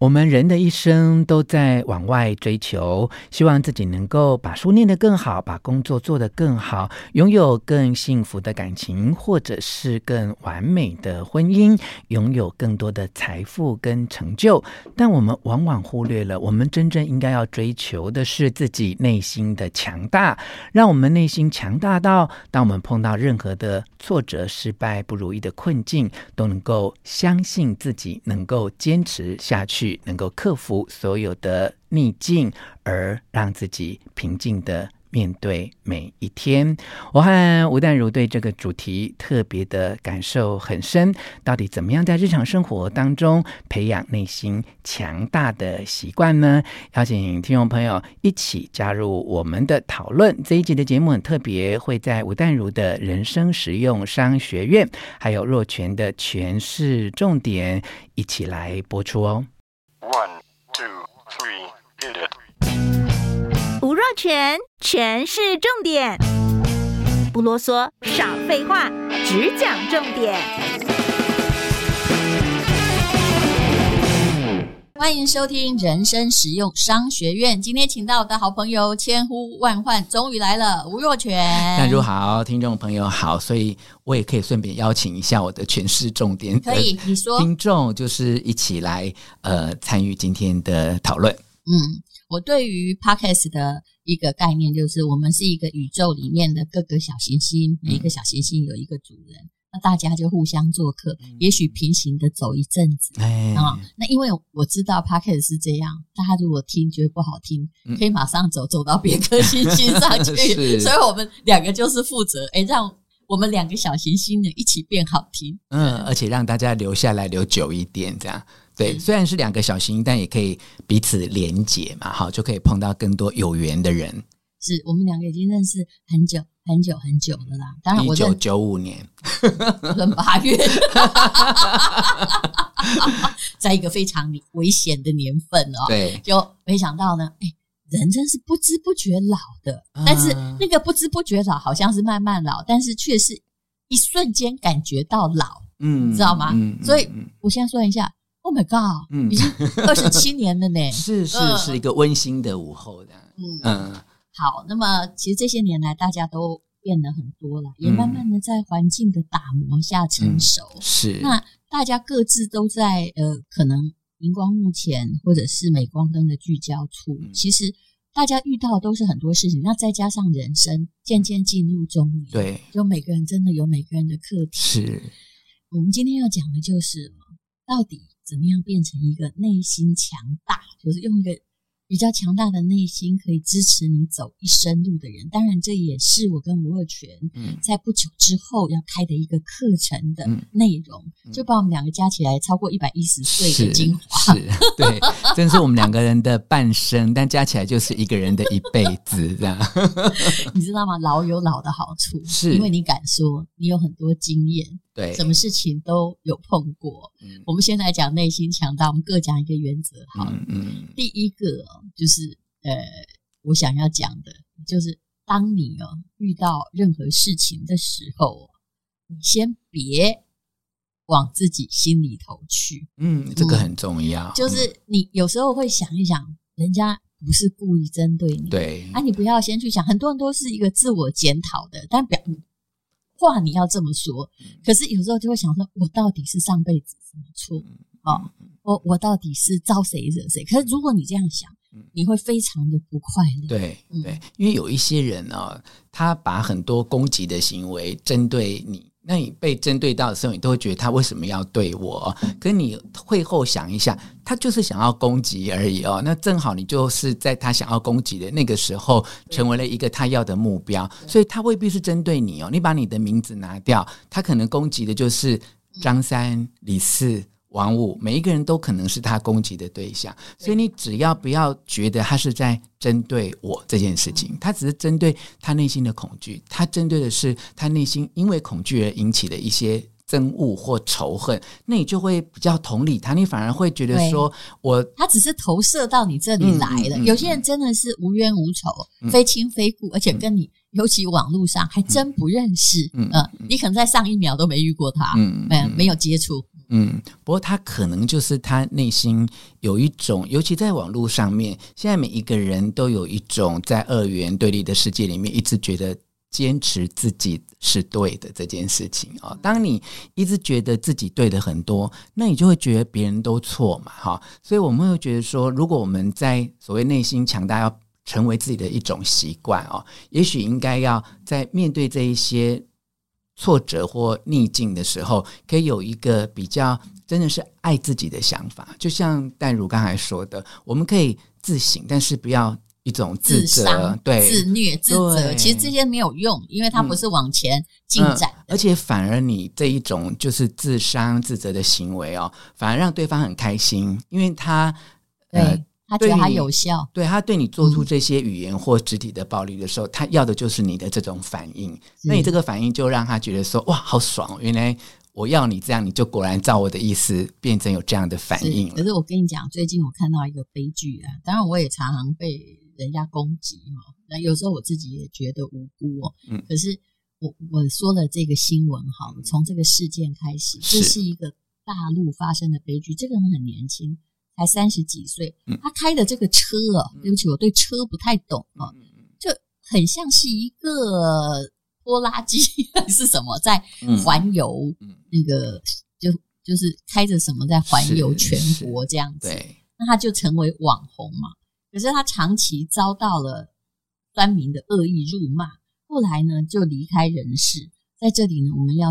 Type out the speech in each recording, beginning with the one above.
我们人的一生都在往外追求，希望自己能够把书念得更好，把工作做得更好，拥有更幸福的感情，或者是更完美的婚姻，拥有更多的财富跟成就。但我们往往忽略了，我们真正应该要追求的是自己内心的强大，让我们内心强大到，当我们碰到任何的挫折、失败、不如意的困境，都能够相信自己能够坚持下去。能够克服所有的逆境，而让自己平静地面对每一天。我和吴淡如对这个主题特别的感受很深。到底怎么样在日常生活当中培养内心强大的习惯呢？邀请听众朋友一起加入我们的讨论。这一集的节目很特别，会在吴淡如的人生实用商学院，还有若权的诠释重点一起来播出哦。One, two, three, hit it. 吴若权，权式重点，不啰嗦，少废话，只讲重点。欢迎收听人生实用商学院。今天请到我的好朋友，千呼万唤终于来了，吴若泉。大家好，听众朋友好，所以我也可以顺便邀请一下我的 全市重点。可以，你说。听众就是一起来呃参与今天的讨论。嗯，我对于 Podcast 的一个概念就是，我们是一个宇宙里面的各个小行星，每一个小行星有一个主人。嗯那大家就互相做客，嗯、也许平行的走一阵子啊。那因为我知道 Podcast 是这样，大家如果听觉得不好听，嗯、可以马上走走到别颗星星上去。所以我们两个就是负责，哎，让我们两个小行星呢一起变好听。嗯，而且让大家留下来留久一点，这样对。虽然是两个小行星，但也可以彼此连结嘛，好，就可以碰到更多有缘的人。是我们两个已经认识很久。很久很久了啦，当然我一九九五年，闰八月，在一个非常危险的年份哦，对，就没想到呢，哎，人真是不知不觉老的，嗯、但是那个不知不觉老，好像是慢慢老，但是却是一瞬间感觉到老，嗯，你知道吗？嗯、所以我先说一下，Oh my God，嗯，已经二十七年了呢，是是是一个温馨的午后的，嗯。嗯。嗯好，那么其实这些年来，大家都变得很多了，也慢慢的在环境的打磨下成熟。嗯、是，那大家各自都在呃，可能荧光幕前或者是镁光灯的聚焦处，嗯、其实大家遇到的都是很多事情。那再加上人生渐渐进入中年，对，就每个人真的有每个人的课题。是，我们今天要讲的就是，到底怎么样变成一个内心强大，就是用一个。比较强大的内心可以支持你走一生路的人，当然这也是我跟吴若权在不久之后要开的一个课程的内容，嗯、就把我们两个加起来超过一百一十岁的精华，是，是对，真是我们两个人的半生，但加起来就是一个人的一辈子，这样。你知道吗？老有老的好处，是因为你敢说，你有很多经验。对，什么事情都有碰过。嗯，我们先来讲内心强大，我们各讲一个原则。好，嗯，嗯，第一个就是呃，我想要讲的，就是当你哦遇到任何事情的时候，你先别往自己心里头去。嗯，这个很重要。嗯，就是你有时候会想一想，人家不是故意针对你，对，啊，你不要先去想。很多人都是一个自我检讨的，但表。话你要这么说，可是有时候就会想说，我到底是上辈子什么错哦？我我到底是招谁惹谁？可是如果你这样想，你会非常的不快乐。对对，因为有一些人啊、哦，他把很多攻击的行为针对你。那你被针对到的时候，你都会觉得他为什么要对我？可是你会后想一下，他就是想要攻击而已哦。那正好你就是在他想要攻击的那个时候，成为了一个他要的目标，所以他未必是针对你哦。你把你的名字拿掉，他可能攻击的就是张三、李四。王五，每一个人都可能是他攻击的对象，所以你只要不要觉得他是在针对我这件事情，他只是针对他内心的恐惧，他针对的是他内心因为恐惧而引起的一些憎恶或仇恨，那你就会比较同理他，你反而会觉得说我他只是投射到你这里来了。有些人真的是无冤无仇，非亲非故，而且跟你尤其网络上还真不认识，嗯，你可能在上一秒都没遇过他，嗯，没有接触。嗯，不过他可能就是他内心有一种，尤其在网络上面，现在每一个人都有一种在二元对立的世界里面，一直觉得坚持自己是对的这件事情啊。当你一直觉得自己对的很多，那你就会觉得别人都错嘛，哈。所以我们会觉得说，如果我们在所谓内心强大，要成为自己的一种习惯哦，也许应该要在面对这一些。挫折或逆境的时候，可以有一个比较真的是爱自己的想法。就像淡如刚才说的，我们可以自省，但是不要一种自责、对自虐、自责。其实这些没有用，因为它不是往前进展、嗯嗯。而且反而你这一种就是自伤、自责的行为哦，反而让对方很开心，因为他。呃他觉得他有效，对，他对你做出这些语言或肢体的暴力的时候，嗯、他要的就是你的这种反应。那你这个反应就让他觉得说：“哇，好爽！原来我要你这样，你就果然照我的意思变成有这样的反应。”可是我跟你讲，最近我看到一个悲剧啊，当然我也常常被人家攻击哈。那有时候我自己也觉得无辜哦。嗯。可是我我说了这个新闻哈，从这个事件开始，这是一个大陆发生的悲剧。这个人很年轻。才三十几岁，他开的这个车啊，对不起，我对车不太懂啊，就很像是一个拖拉机还是什么，在环游那个，就就是开着什么在环游全国这样子。那他就成为网红嘛。可是他长期遭到了酸民的恶意辱骂，后来呢就离开人世。在这里呢，我们要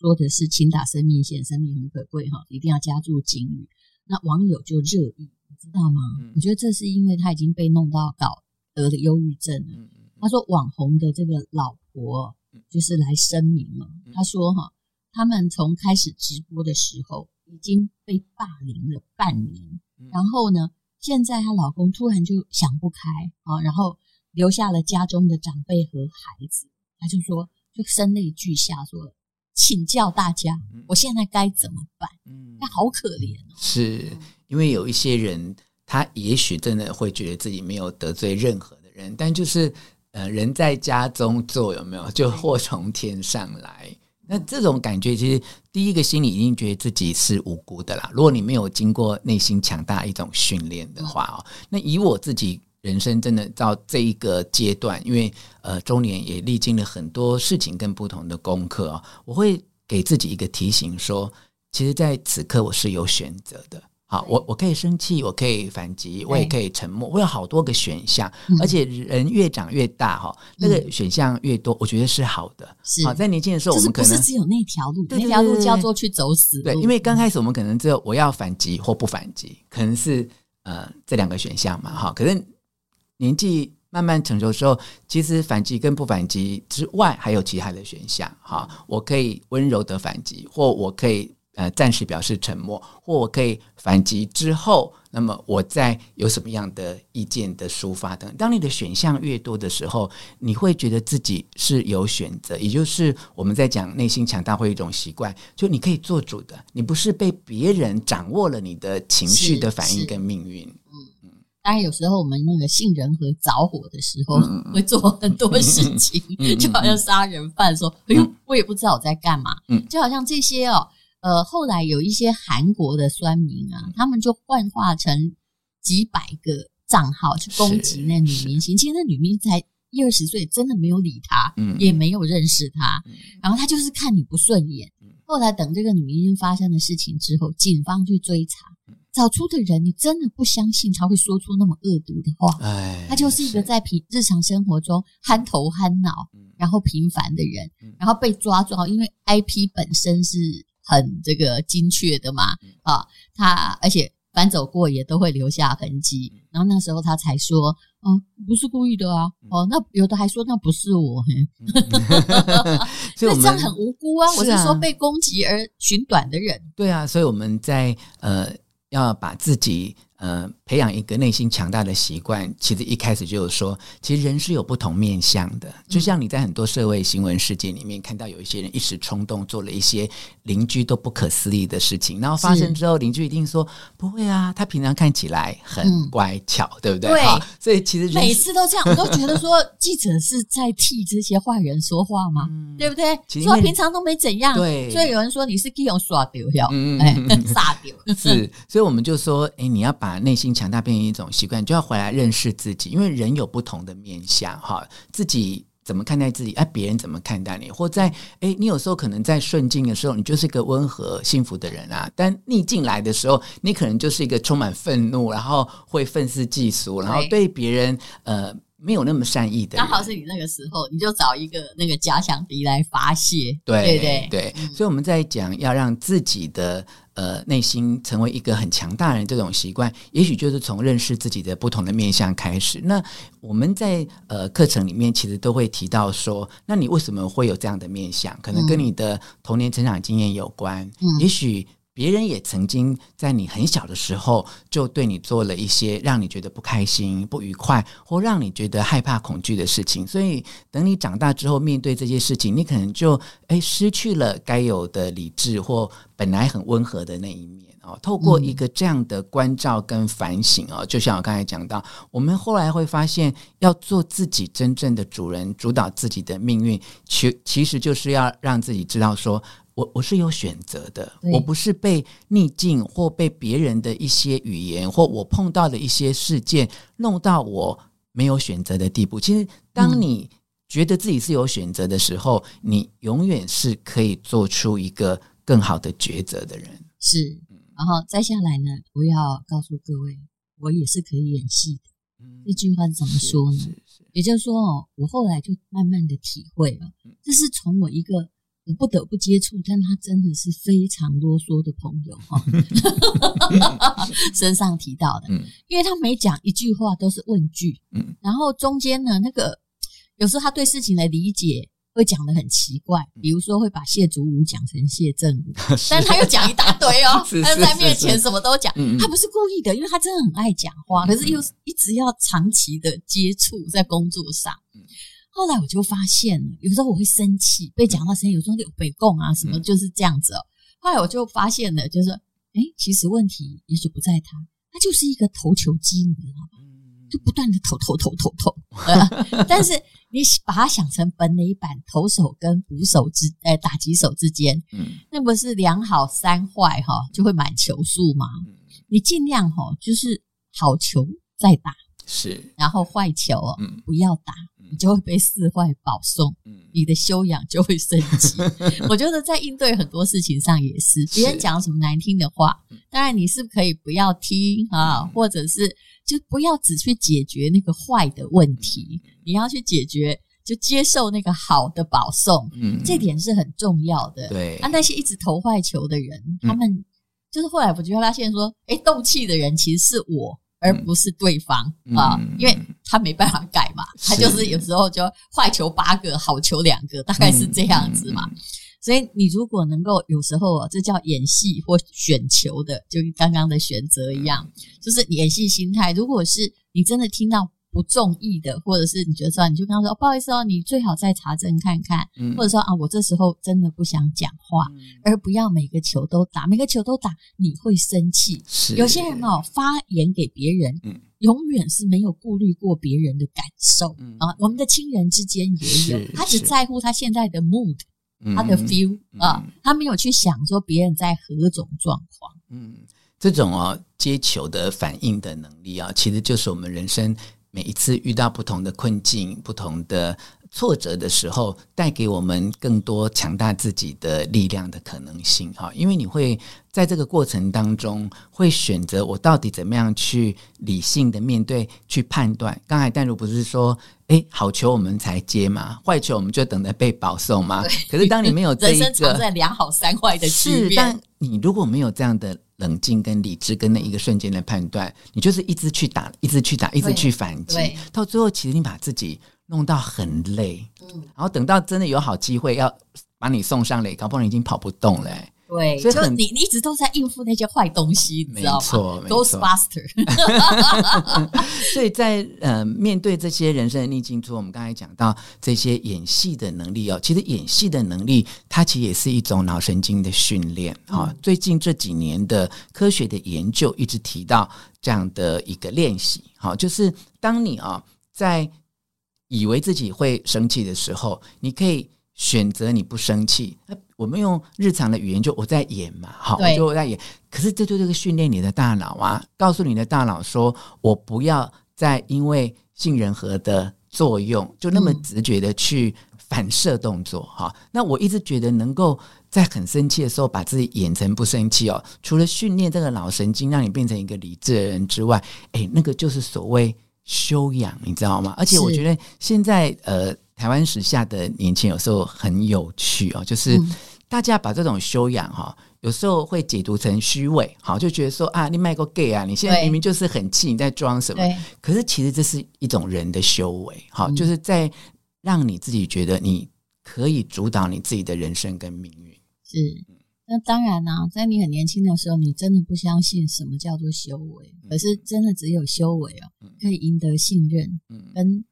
说的是，请打生命线，生命很可贵哈，一定要加注警语。那网友就热议，你知道吗？嗯、我觉得这是因为他已经被弄到搞得了忧郁症了。他说网红的这个老婆就是来声明了，嗯、他说哈，他们从开始直播的时候已经被霸凌了半年，嗯、然后呢，现在她老公突然就想不开啊，然后留下了家中的长辈和孩子，他就说就声泪俱下说。请教大家，我现在该怎么办？嗯，那好可怜哦。是因为有一些人，他也许真的会觉得自己没有得罪任何的人，但就是呃，人在家中坐，有没有就祸从天上来？那这种感觉，其实第一个心里一定觉得自己是无辜的啦。如果你没有经过内心强大一种训练的话哦，那以我自己。人生真的到这一个阶段，因为呃中年也历经了很多事情跟不同的功课啊，我会给自己一个提醒说，其实在此刻我是有选择的。好，我我可以生气，我可以反击，我也可以沉默，我有好多个选项。而且人越长越大哈，那个选项越多，我觉得是好的。是好，在年轻的时候，我们可能不是只有那条路，那条路叫做去走死。对，因为刚开始我们可能只有我要反击或不反击，可能是呃这两个选项嘛哈，可是。年纪慢慢成熟的时候，其实反击跟不反击之外，还有其他的选项。哈，我可以温柔的反击，或我可以呃暂时表示沉默，或我可以反击之后，那么我再有什么样的意见的抒发等。当你的选项越多的时候，你会觉得自己是有选择，也就是我们在讲内心强大会有一种习惯，就你可以做主的，你不是被别人掌握了你的情绪的反应跟命运。当然，有时候我们那个杏仁核着火的时候，会做很多事情，就好像杀人犯说：“哎呦，我也不知道我在干嘛。”就好像这些哦，呃，后来有一些韩国的酸民啊，他们就幻化成几百个账号去攻击那女明星。其实那女明星才一二十岁，真的没有理他，也没有认识他，然后他就是看你不顺眼。后来等这个女明星发生的事情之后，警方去追查。找出的人，你真的不相信他会说出那么恶毒的话。哎，他就是一个在平日常生活中憨头憨脑，然后平凡的人，然后被抓住，因为 IP 本身是很这个精确的嘛，啊，他而且翻走过也都会留下痕迹。然后那时候他才说，哦，不是故意的啊，哦，那有的还说那不是我，所以这样很无辜啊。我是说被攻击而寻短的人。对啊，所以我们在呃。要把自己呃，培养一个内心强大的习惯，其实一开始就是说，其实人是有不同面向的。就像你在很多社会新闻事件里面看到，有一些人一时冲动做了一些邻居都不可思议的事情，然后发生之后，邻居一定说不会啊，他平常看起来很乖巧，嗯、对不对？对。所以其实每次都这样，我都觉得说 记者是在替这些坏人说话吗？嗯、对不对？说平常都没怎样，对。所以有人说你是给我耍丢掉，嗯，傻丢。是，所以我们就说，哎，你要把。把内心强大变成一种习惯，就要回来认识自己，因为人有不同的面相，哈，自己怎么看待自己，哎，别人怎么看待你，或在哎，你有时候可能在顺境的时候，你就是一个温和幸福的人啊，但逆境来的时候，你可能就是一个充满愤怒，然后会愤世嫉俗，然后对别人呃没有那么善意的。刚好是你那个时候，你就找一个那个假想敌来发泄，对对对，所以我们在讲要让自己的。呃，内心成为一个很强大人这种习惯，也许就是从认识自己的不同的面向开始。那我们在呃课程里面其实都会提到说，那你为什么会有这样的面向？可能跟你的童年成长经验有关。嗯，也许。别人也曾经在你很小的时候就对你做了一些让你觉得不开心、不愉快，或让你觉得害怕、恐惧的事情。所以，等你长大之后面对这些事情，你可能就诶失去了该有的理智，或本来很温和的那一面哦。透过一个这样的关照跟反省哦，就像我刚才讲到，我们后来会发现，要做自己真正的主人，主导自己的命运，其其实就是要让自己知道说。我我是有选择的，我不是被逆境或被别人的一些语言或我碰到的一些事件弄到我没有选择的地步。其实，当你觉得自己是有选择的时候，嗯、你永远是可以做出一个更好的抉择的人。是，然后再下来呢，我要告诉各位，我也是可以演戏的。嗯、这句话怎么说呢？也就是说哦，我后来就慢慢的体会了，这是从我一个。我不得不接触，但他真的是非常啰嗦的朋友哈，身上提到的，因为他每讲一句话都是问句，然后中间呢，那个有时候他对事情的理解会讲的很奇怪，比如说会把谢祖武讲成谢振武，但他又讲一大堆哦，他在面前什么都讲，他不是故意的，因为他真的很爱讲话，可是又一直要长期的接触在工作上。后来我就发现了，有时候我会生气，被讲到生气，有时候有北贡啊什么，就是这样子哦。后来我就发现了，就是说，哎，其实问题也许不在他，他就是一个投球机，你知道吗？就不断的投投投投投。呃、但是你把它想成本垒板，投手跟捕手之，呃，打击手之间，嗯，那不是两好三坏哈，就会满球数吗？你尽量哈，就是好球再打，是，然后坏球嗯。不要打。你就会被四坏保送，你的修养就会升级。我觉得在应对很多事情上也是，别人讲什么难听的话，当然你是可以不要听啊，或者是就不要只去解决那个坏的问题，你要去解决，就接受那个好的保送，嗯，这点是很重要的。对，啊，那些一直投坏球的人，他们就是后来我就发现说，诶，斗气的人其实是我。而不是对方、嗯、啊，因为他没办法改嘛，他就是有时候就坏球八个，好球两个，大概是这样子嘛。嗯、所以你如果能够有时候啊，这叫演戏或选球的，就跟刚刚的选择一样，就是演戏心态。如果是你真的听到。不中意的，或者是你觉得说，你就跟他说，哦，不好意思哦，你最好再查证看看，嗯、或者说啊，我这时候真的不想讲话，嗯、而不要每个球都打，每个球都打，你会生气。有些人哦，发言给别人，嗯、永远是没有顾虑过别人的感受、嗯、啊。我们的亲人之间也有，他只在乎他现在的 mood，他的 feel、嗯、啊，他没有去想说别人在何种状况。嗯，这种哦接球的反应的能力啊，其实就是我们人生。每一次遇到不同的困境、不同的挫折的时候，带给我们更多强大自己的力量的可能性。哈，因为你会在这个过程当中会选择我到底怎么样去理性的面对、去判断。刚才淡如不是说，哎，好球我们才接嘛，坏球我们就等着被保送嘛。可是当你没有这一个，人生藏在两好三坏的区别。但你如果没有这样的。冷静跟理智跟那一个瞬间的判断，你就是一直去打，一直去打，一直去反击，到最后其实你把自己弄到很累，嗯，然后等到真的有好机会要把你送上垒，搞不好你已经跑不动了，对，所以就你你一直都在应付那些坏东西，你知道吗没错没错？Ghostbuster。所以在呃面对这些人生的逆境中，我们刚才讲到这些演戏的能力哦，其实演戏的能力它其实也是一种脑神经的训练啊。嗯、最近这几年的科学的研究一直提到这样的一个练习，好，就是当你啊在以为自己会生气的时候，你可以选择你不生气。我们用日常的语言就我在演嘛，好，我就我在演。可是这就这个训练你的大脑啊，告诉你的大脑说，我不要再因为杏仁核的作用，就那么直觉的去反射动作哈。嗯、那我一直觉得能够在很生气的时候把自己演成不生气哦，除了训练这个脑神经让你变成一个理智的人之外，诶，那个就是所谓修养，你知道吗？而且我觉得现在呃。台湾时下的年轻有时候很有趣哦，就是大家把这种修养哈，有时候会解读成虚伪，好就觉得说啊，你卖个 gay 啊，你现在明明就是很气，你在装什么？对可是其实这是一种人的修为，好，就是在让你自己觉得你可以主导你自己的人生跟命运。是，那当然呢、啊，在你很年轻的时候，你真的不相信什么叫做修为，可是真的只有修为哦，可以赢得信任，跟。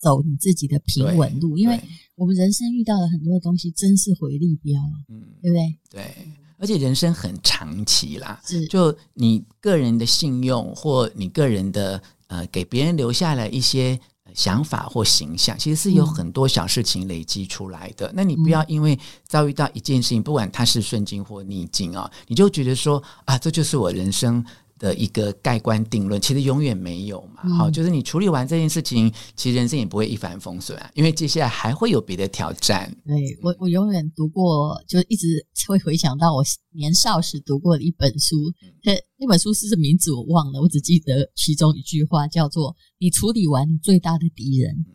走你自己的平稳路，因为我们人生遇到的很多的东西，真是回力镖啊，嗯，对不对？对，而且人生很长期啦，是就你个人的信用或你个人的呃，给别人留下了一些想法或形象，其实是有很多小事情累积出来的。嗯、那你不要因为遭遇到一件事情，不管它是顺境或逆境啊，你就觉得说啊，这就是我人生。的一个盖棺定论，其实永远没有嘛。嗯、好，就是你处理完这件事情，其实人生也不会一帆风顺啊，因为接下来还会有别的挑战。对，我，我永远读过，就一直会回想到我年少时读过的一本书。那、嗯、那本书是什么名字我忘了，我只记得其中一句话叫做：“你处理完你最大的敌人。”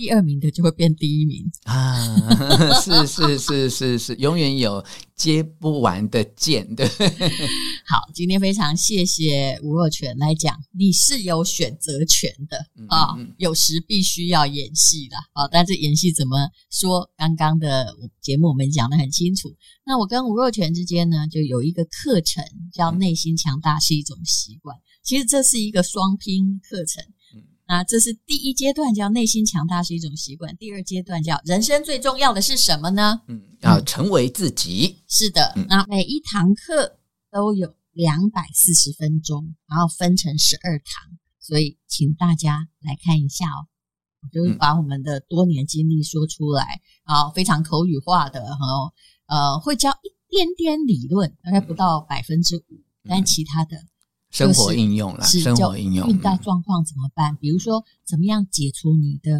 第二名的就会变第一名啊！是是是是是，永远有接不完的剑，对。好，今天非常谢谢吴若权来讲，你是有选择权的啊、嗯哦，有时必须要演戏的啊、哦，但是演戏怎么说？刚刚的节目我们讲的很清楚。那我跟吴若权之间呢，就有一个课程叫“内心强大是一种习惯”，其实这是一个双拼课程。那这是第一阶段，叫内心强大是一种习惯。第二阶段叫人生最重要的是什么呢？嗯，要成为自己。嗯、是的，嗯、那每一堂课都有两百四十分钟，然后分成十二堂，所以请大家来看一下哦。就是把我们的多年经历说出来，啊、嗯，非常口语化的，然后呃，会教一点点理论，大概不到百分之五，嗯、但其他的。生活应用啦，生活应用。遇到状况怎么办？比如说，怎么样解除你的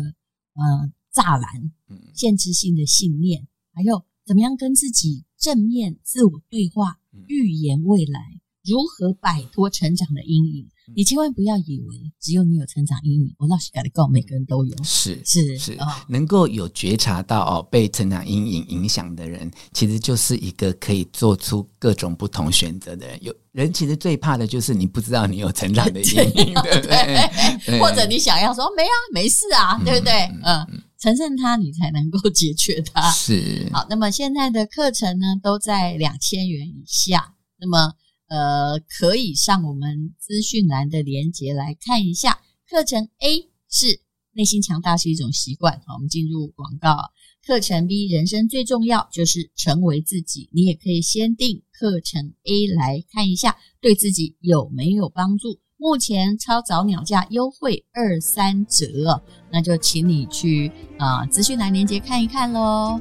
呃栅栏、限制性的信念，还有怎么样跟自己正面自我对话，预言未来。如何摆脱成长的阴影？你千万不要以为只有你有成长阴影，我老实跟你讲，每个人都有。是是是，能够有觉察到哦，被成长阴影影响的人，其实就是一个可以做出各种不同选择的人。有人其实最怕的就是你不知道你有成长的阴影，对不对？或者你想要说没啊，没事啊，对不对？嗯，承认它，你才能够解决它。是好，那么现在的课程呢，都在两千元以下。那么。呃，可以上我们资讯栏的连接来看一下。课程 A 是内心强大是一种习惯，好，我们进入广告。课程 B 人生最重要就是成为自己，你也可以先定课程 A 来看一下，对自己有没有帮助？目前超早鸟价优惠二三折，那就请你去啊、资讯栏连接看一看喽。